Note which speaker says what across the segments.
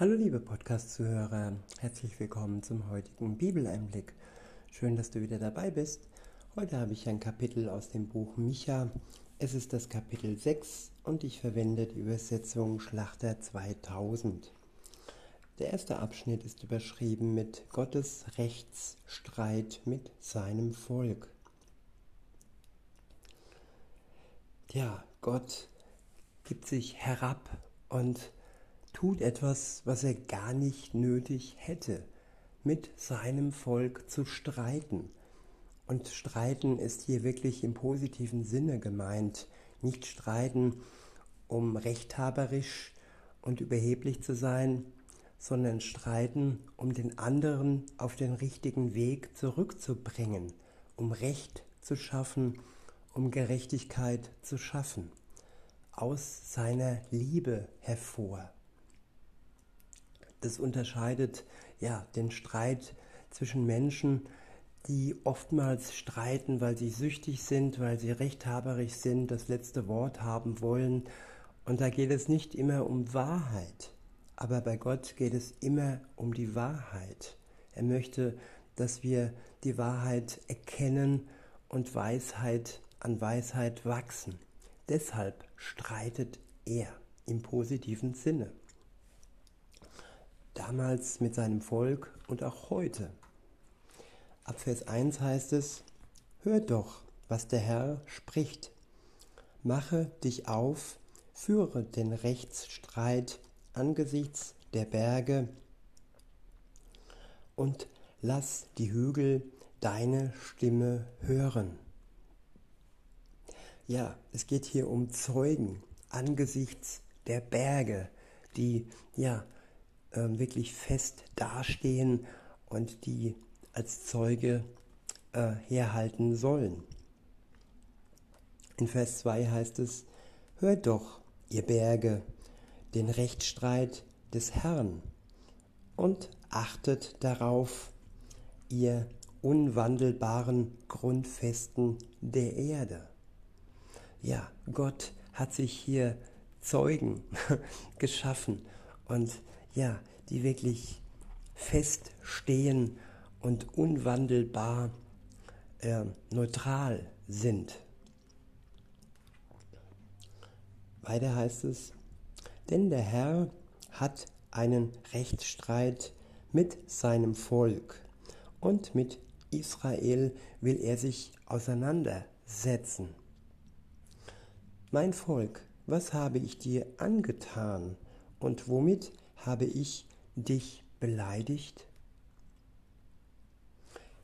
Speaker 1: Hallo liebe Podcast-Zuhörer, herzlich willkommen zum heutigen Bibeleinblick. Schön, dass du wieder dabei bist. Heute habe ich ein Kapitel aus dem Buch Micha. Es ist das Kapitel 6 und ich verwende die Übersetzung Schlachter 2000. Der erste Abschnitt ist überschrieben mit Gottes Rechtsstreit mit seinem Volk. Ja, Gott gibt sich herab und tut etwas, was er gar nicht nötig hätte, mit seinem Volk zu streiten. Und streiten ist hier wirklich im positiven Sinne gemeint. Nicht streiten, um rechthaberisch und überheblich zu sein, sondern streiten, um den anderen auf den richtigen Weg zurückzubringen, um Recht zu schaffen, um Gerechtigkeit zu schaffen, aus seiner Liebe hervor. Das unterscheidet ja den Streit zwischen Menschen, die oftmals streiten, weil sie süchtig sind, weil sie rechthaberig sind, das letzte Wort haben wollen. Und da geht es nicht immer um Wahrheit, aber bei Gott geht es immer um die Wahrheit. Er möchte, dass wir die Wahrheit erkennen und Weisheit an Weisheit wachsen. Deshalb streitet er im positiven Sinne damals mit seinem Volk und auch heute. Ab Vers 1 heißt es, Hört doch, was der Herr spricht. Mache dich auf, führe den Rechtsstreit angesichts der Berge und lass die Hügel deine Stimme hören. Ja, es geht hier um Zeugen angesichts der Berge, die ja äh, wirklich fest dastehen und die als Zeuge äh, herhalten sollen. In Vers 2 heißt es, Hört doch, ihr Berge, den Rechtsstreit des Herrn und achtet darauf, ihr unwandelbaren Grundfesten der Erde. Ja, Gott hat sich hier Zeugen geschaffen und ja, die wirklich feststehen und unwandelbar äh, neutral sind. Weiter heißt es, denn der Herr hat einen Rechtsstreit mit seinem Volk und mit Israel will er sich auseinandersetzen. Mein Volk, was habe ich dir angetan und womit habe ich dich beleidigt?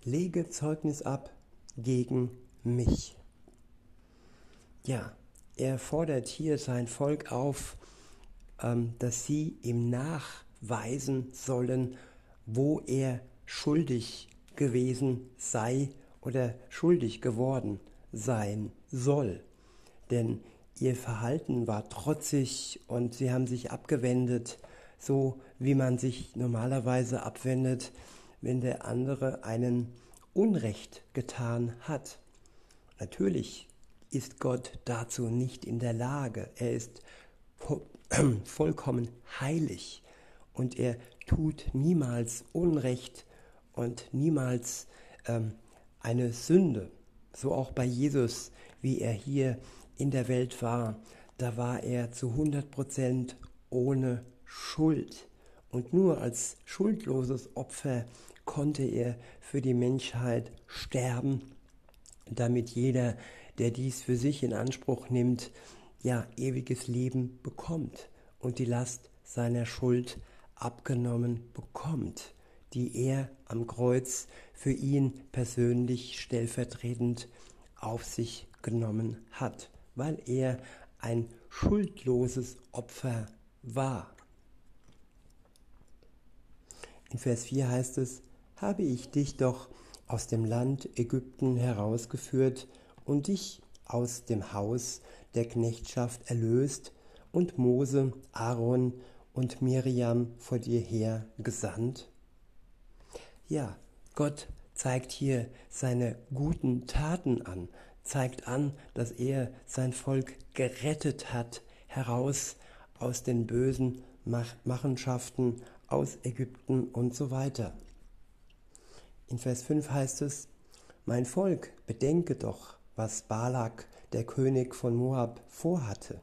Speaker 1: Lege Zeugnis ab gegen mich. Ja, er fordert hier sein Volk auf, ähm, dass sie ihm nachweisen sollen, wo er schuldig gewesen sei oder schuldig geworden sein soll. Denn ihr Verhalten war trotzig und sie haben sich abgewendet so wie man sich normalerweise abwendet, wenn der andere einen Unrecht getan hat. Natürlich ist Gott dazu nicht in der Lage. Er ist vollkommen heilig und er tut niemals Unrecht und niemals ähm, eine Sünde. So auch bei Jesus, wie er hier in der Welt war, da war er zu 100 Prozent ohne Schuld. Und nur als schuldloses Opfer konnte er für die Menschheit sterben, damit jeder, der dies für sich in Anspruch nimmt, ja ewiges Leben bekommt und die Last seiner Schuld abgenommen bekommt, die er am Kreuz für ihn persönlich stellvertretend auf sich genommen hat, weil er ein schuldloses Opfer war. In Vers 4 heißt es, habe ich dich doch aus dem Land Ägypten herausgeführt und dich aus dem Haus der Knechtschaft erlöst und Mose, Aaron und Miriam vor dir her gesandt? Ja, Gott zeigt hier seine guten Taten an, zeigt an, dass er sein Volk gerettet hat, heraus aus den bösen Machenschaften aus Ägypten und so weiter. In Vers 5 heißt es, Mein Volk, bedenke doch, was Balak, der König von Moab, vorhatte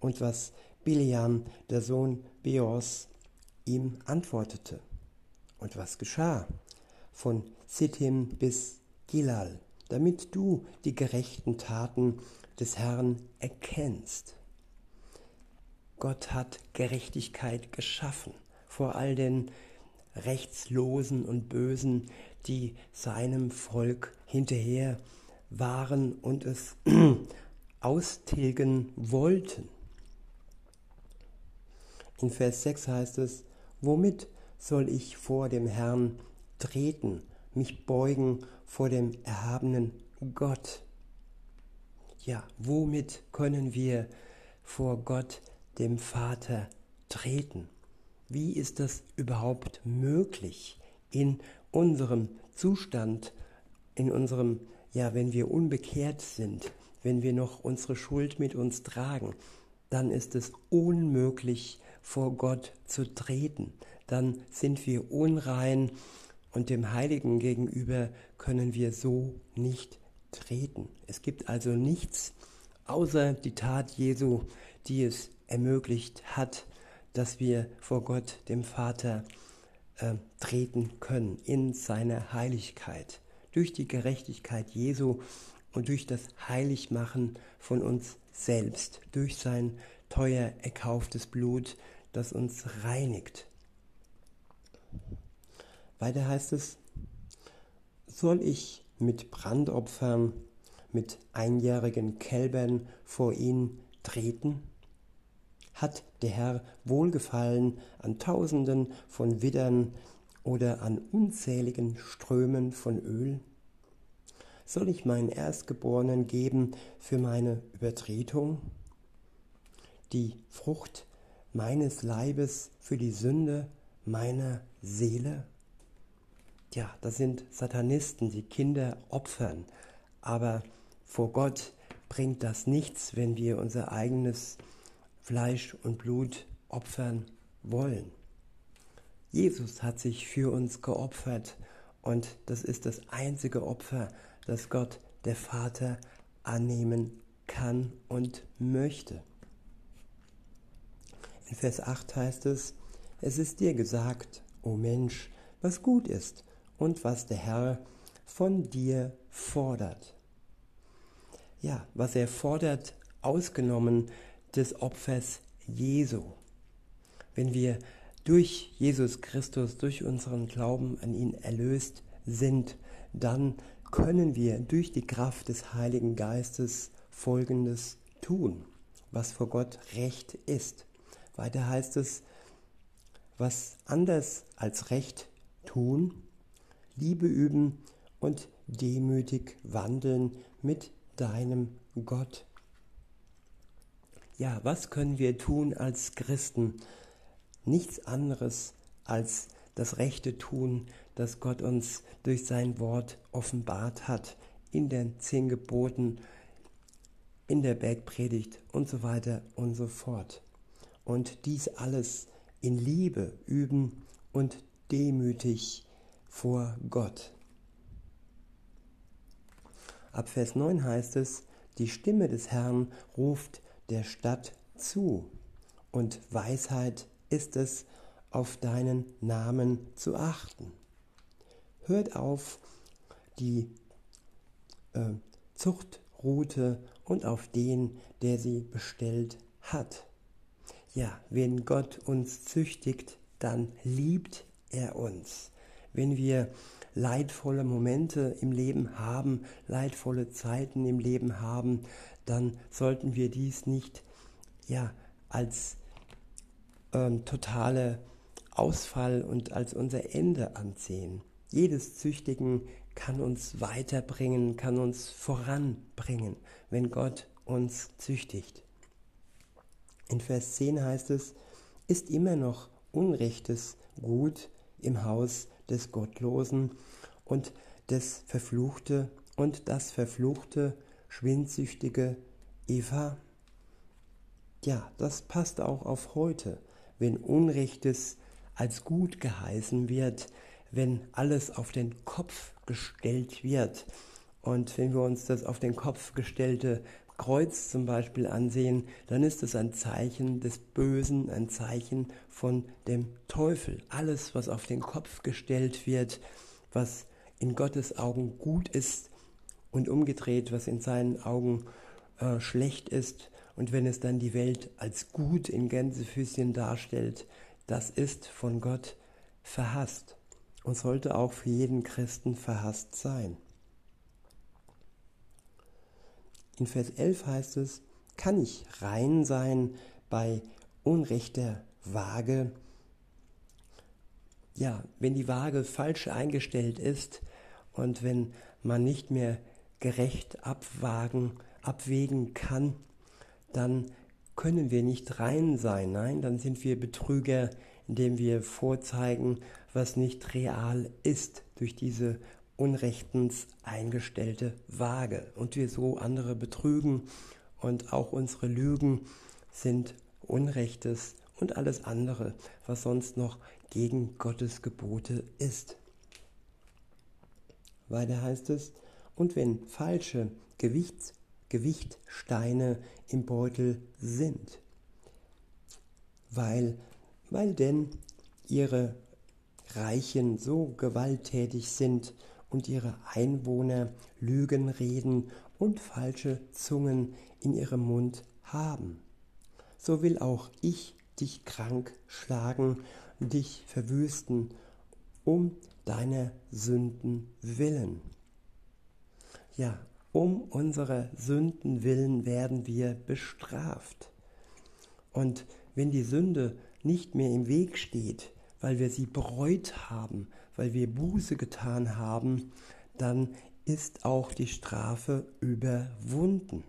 Speaker 1: und was Bileam, der Sohn Beors, ihm antwortete. Und was geschah? Von Sittim bis Gilal, damit du die gerechten Taten des Herrn erkennst. Gott hat Gerechtigkeit geschaffen vor all den Rechtslosen und Bösen, die seinem Volk hinterher waren und es austilgen wollten. In Vers 6 heißt es, womit soll ich vor dem Herrn treten, mich beugen vor dem erhabenen Gott? Ja, womit können wir vor Gott, dem Vater, treten? Wie ist das überhaupt möglich in unserem Zustand, in unserem, ja, wenn wir unbekehrt sind, wenn wir noch unsere Schuld mit uns tragen, dann ist es unmöglich, vor Gott zu treten. Dann sind wir unrein und dem Heiligen gegenüber können wir so nicht treten. Es gibt also nichts außer die Tat Jesu, die es ermöglicht hat, dass wir vor Gott, dem Vater, äh, treten können in seiner Heiligkeit. Durch die Gerechtigkeit Jesu und durch das Heiligmachen von uns selbst, durch sein teuer erkauftes Blut, das uns reinigt. Weiter heißt es, soll ich mit Brandopfern, mit einjährigen Kälbern vor ihn treten? Hat der Herr Wohlgefallen an Tausenden von Widdern oder an unzähligen Strömen von Öl? Soll ich meinen Erstgeborenen geben für meine Übertretung? Die Frucht meines Leibes für die Sünde meiner Seele? Ja, das sind Satanisten, die Kinder opfern, aber vor Gott bringt das nichts, wenn wir unser eigenes Fleisch und Blut opfern wollen. Jesus hat sich für uns geopfert und das ist das einzige Opfer, das Gott, der Vater, annehmen kann und möchte. In Vers 8 heißt es, es ist dir gesagt, o Mensch, was gut ist und was der Herr von dir fordert. Ja, was er fordert, ausgenommen des Opfers Jesu. Wenn wir durch Jesus Christus, durch unseren Glauben an ihn erlöst sind, dann können wir durch die Kraft des Heiligen Geistes Folgendes tun, was vor Gott recht ist. Weiter heißt es, was anders als Recht tun, Liebe üben und demütig wandeln mit deinem Gott ja, was können wir tun als Christen? Nichts anderes als das Rechte tun, das Gott uns durch sein Wort offenbart hat, in den zehn Geboten, in der Bergpredigt und so weiter und so fort. Und dies alles in Liebe üben und demütig vor Gott. Ab Vers 9 heißt es, die Stimme des Herrn ruft der Stadt zu, und Weisheit ist es, auf deinen Namen zu achten. Hört auf die äh, Zuchtroute und auf den, der sie bestellt hat. Ja, wenn Gott uns züchtigt, dann liebt er uns. Wenn wir leidvolle Momente im Leben haben, leidvolle Zeiten im Leben haben, dann sollten wir dies nicht ja, als ähm, totale Ausfall und als unser Ende ansehen. Jedes Züchtigen kann uns weiterbringen, kann uns voranbringen, wenn Gott uns züchtigt. In Vers 10 heißt es, ist immer noch Unrechtes gut im Haus des Gottlosen und des Verfluchte und das Verfluchte schwindsüchtige Eva? Ja, das passt auch auf heute. wenn Unrechtes als gut geheißen wird, wenn alles auf den Kopf gestellt wird. Und wenn wir uns das auf den Kopf gestellte Kreuz zum Beispiel ansehen, dann ist es ein Zeichen des Bösen, ein Zeichen von dem Teufel. Alles, was auf den Kopf gestellt wird, was in Gottes Augen gut ist und umgedreht, was in seinen Augen äh, schlecht ist, und wenn es dann die Welt als gut in Gänsefüßchen darstellt, das ist von Gott verhasst und sollte auch für jeden Christen verhasst sein. In Vers 11 heißt es, kann ich rein sein bei unrechter Waage? Ja, wenn die Waage falsch eingestellt ist und wenn man nicht mehr gerecht abwagen, abwägen kann, dann können wir nicht rein sein. Nein, dann sind wir Betrüger, indem wir vorzeigen, was nicht real ist durch diese unrechtens eingestellte Waage und wir so andere betrügen und auch unsere Lügen sind Unrechtes und alles andere, was sonst noch gegen Gottes Gebote ist. Weiter heißt es, und wenn falsche Gewichts, Gewichtsteine im Beutel sind, weil, weil denn ihre Reichen so gewalttätig sind und ihre Einwohner Lügen reden und falsche Zungen in ihrem Mund haben. So will auch ich dich krank schlagen, dich verwüsten, um deiner Sünden willen. Ja, um unsere Sünden willen werden wir bestraft. Und wenn die Sünde nicht mehr im Weg steht, weil wir sie bereut haben, weil wir Buße getan haben, dann ist auch die Strafe überwunden.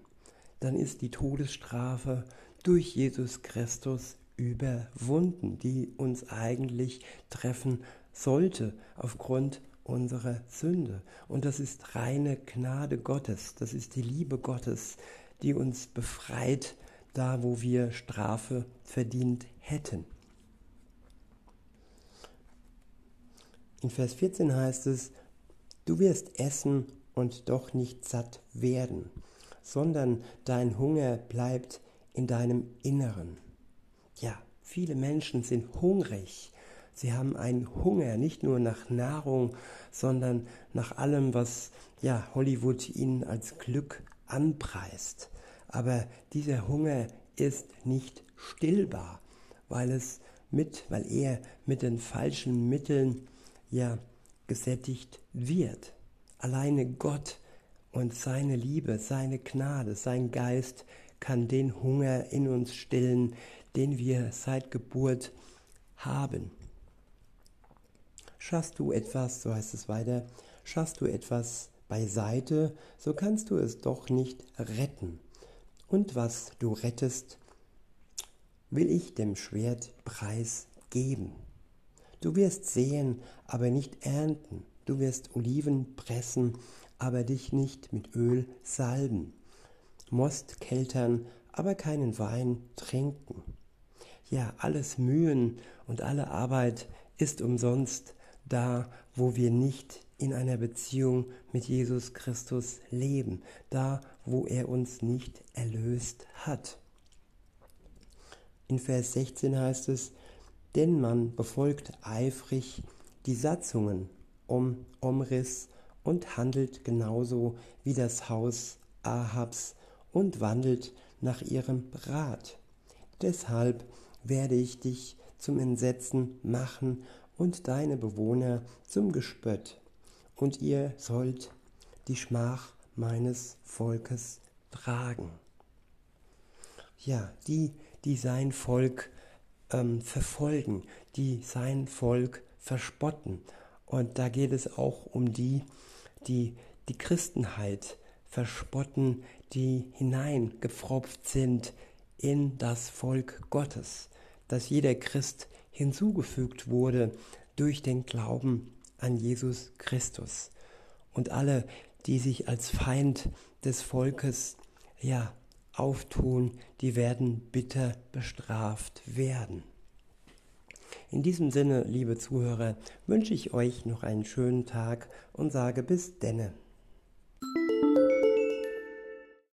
Speaker 1: Dann ist die Todesstrafe durch Jesus Christus überwunden, die uns eigentlich treffen sollte aufgrund unserer Sünde. Und das ist reine Gnade Gottes, das ist die Liebe Gottes, die uns befreit, da wo wir Strafe verdient hätten. In Vers 14 heißt es, du wirst essen und doch nicht satt werden, sondern dein Hunger bleibt in deinem Inneren. Ja, viele Menschen sind hungrig. Sie haben einen Hunger nicht nur nach Nahrung, sondern nach allem, was ja Hollywood ihnen als Glück anpreist. Aber dieser Hunger ist nicht stillbar, weil es mit, weil er mit den falschen Mitteln ja gesättigt wird. Alleine Gott und seine Liebe, seine Gnade, sein Geist kann den Hunger in uns stillen, den wir seit Geburt haben. Schaffst du etwas, so heißt es weiter, schaffst du etwas beiseite, so kannst du es doch nicht retten. Und was du rettest, will ich dem Schwert preis geben. Du wirst säen, aber nicht ernten. Du wirst Oliven pressen, aber dich nicht mit Öl salben. Most keltern, aber keinen Wein trinken. Ja, alles Mühen und alle Arbeit ist umsonst da, wo wir nicht in einer Beziehung mit Jesus Christus leben, da, wo er uns nicht erlöst hat. In Vers 16 heißt es, denn man befolgt eifrig die Satzungen um Omriss und handelt genauso wie das Haus Ahabs und wandelt nach ihrem Rat. Deshalb werde ich dich zum Entsetzen machen und deine Bewohner zum Gespött, und ihr sollt die Schmach meines Volkes tragen. Ja, die, die sein Volk ähm, verfolgen, die sein Volk verspotten. Und da geht es auch um die, die die Christenheit verspotten, die hineingepfropft sind in das Volk Gottes, dass jeder Christ hinzugefügt wurde durch den Glauben an Jesus Christus. Und alle, die sich als Feind des Volkes ja auftun, die werden bitter bestraft werden. In diesem Sinne, liebe Zuhörer, wünsche ich euch noch einen schönen Tag und sage bis denne.